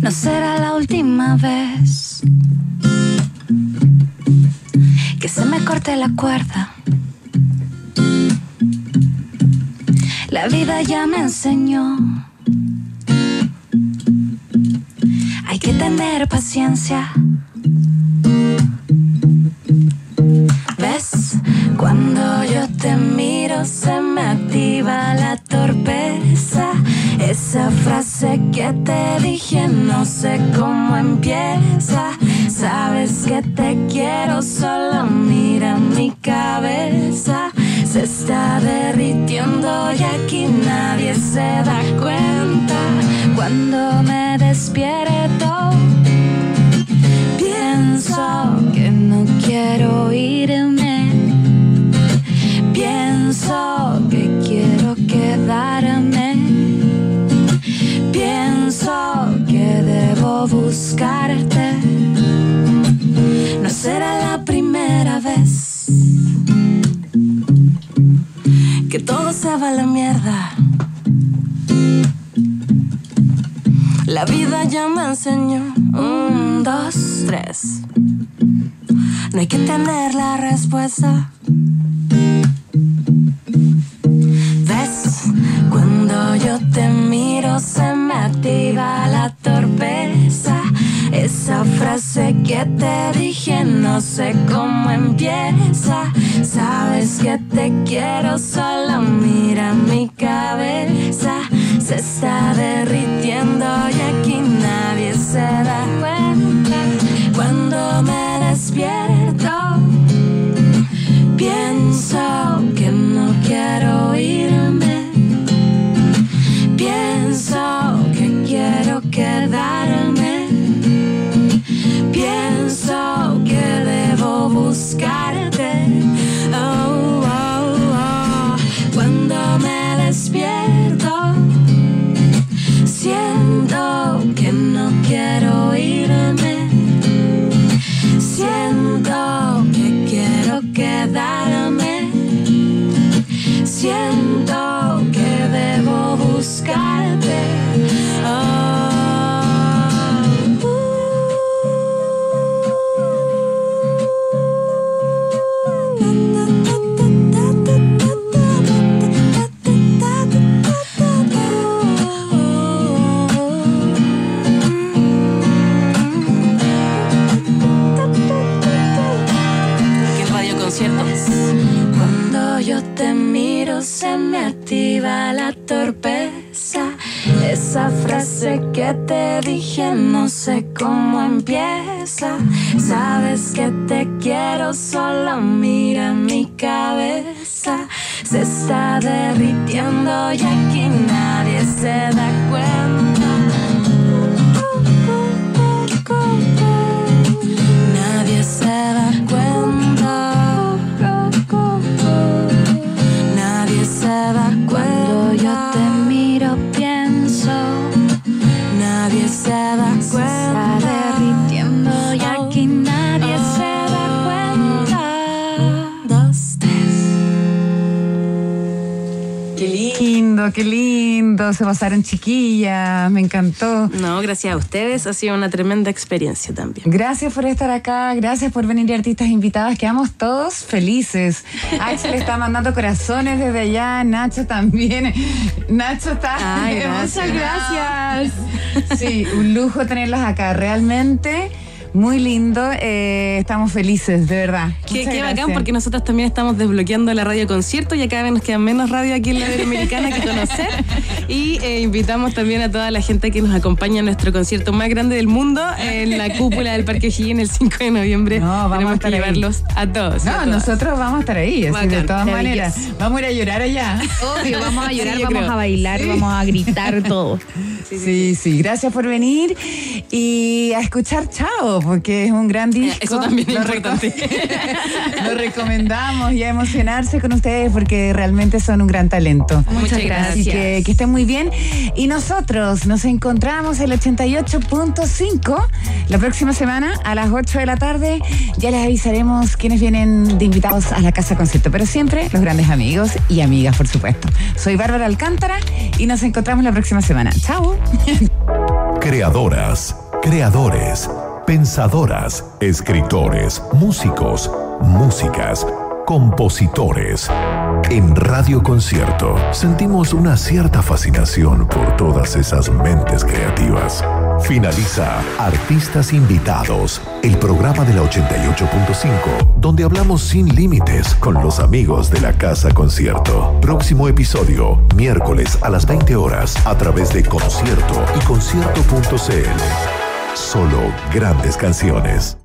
No será la última vez que se me corte la cuerda. La vida ya me enseñó. Hay que tener paciencia. Que tener la respuesta. ¿Ves? Cuando yo te miro se me activa la torpeza. Esa frase que te dije no sé cómo empieza. Sabes que te quiero, solo mira mi cabeza. Se está derritiendo que te dije no sé cómo empieza. Sabes que te quiero, solo mira mi cabeza. Se está derritiendo y aquí nadie se da cuenta. Lindo, qué lindo. Se pasaron chiquillas. Me encantó. No, gracias a ustedes. Ha sido una tremenda experiencia también. Gracias por estar acá, gracias por venir artistas invitadas, quedamos todos felices. Axel está mandando corazones desde allá, Nacho también. Nacho está Ay, gracias. Muchas gracias. Sí, un lujo tenerlos acá, realmente muy lindo. eh, estamos felices, de verdad. Qué, qué bacán porque nosotros también estamos desbloqueando la radio concierto y cada vez nos queda menos radio aquí en la Iberoamericana que conocer. Y eh, invitamos también a toda la gente que nos acompaña en nuestro concierto más grande del mundo en la cúpula del Parque O'Higgins el 5 de noviembre. No, vamos a que estar ahí. llevarlos a todos. a No, nosotros vamos a estar ahí, así de todas maneras. Vamos a ir a llorar allá. Obvio, vamos a llorar, Sí, vamos creo. a bailar, vamos a gritar todo. Sí, sí, gracias por venir y a escuchar Chao, porque es un gran disco. Eso también es Lo reco- importante. Lo recomendamos y a emocionarse con ustedes porque realmente son un gran talento. Muchas Así gracias. que, que estén muy bien. Y nosotros nos encontramos el 88.5 la próxima semana a las 8 de la tarde. Ya les avisaremos quiénes vienen de invitados a la Casa Concierto, pero siempre los grandes amigos y amigas, por supuesto. Soy Bárbara Alcántara y nos encontramos la próxima semana. Chao. Creadoras, creadores, pensadoras, escritores, músicos, músicas, compositores. En Radio Concierto sentimos una cierta fascinación por todas esas mentes creativas. Finaliza Artistas Invitados, el programa de la 88.5, donde hablamos sin límites con los amigos de la Casa Concierto. Próximo episodio, miércoles a las 20 horas, a través de concierto y concierto.cl. Solo grandes canciones.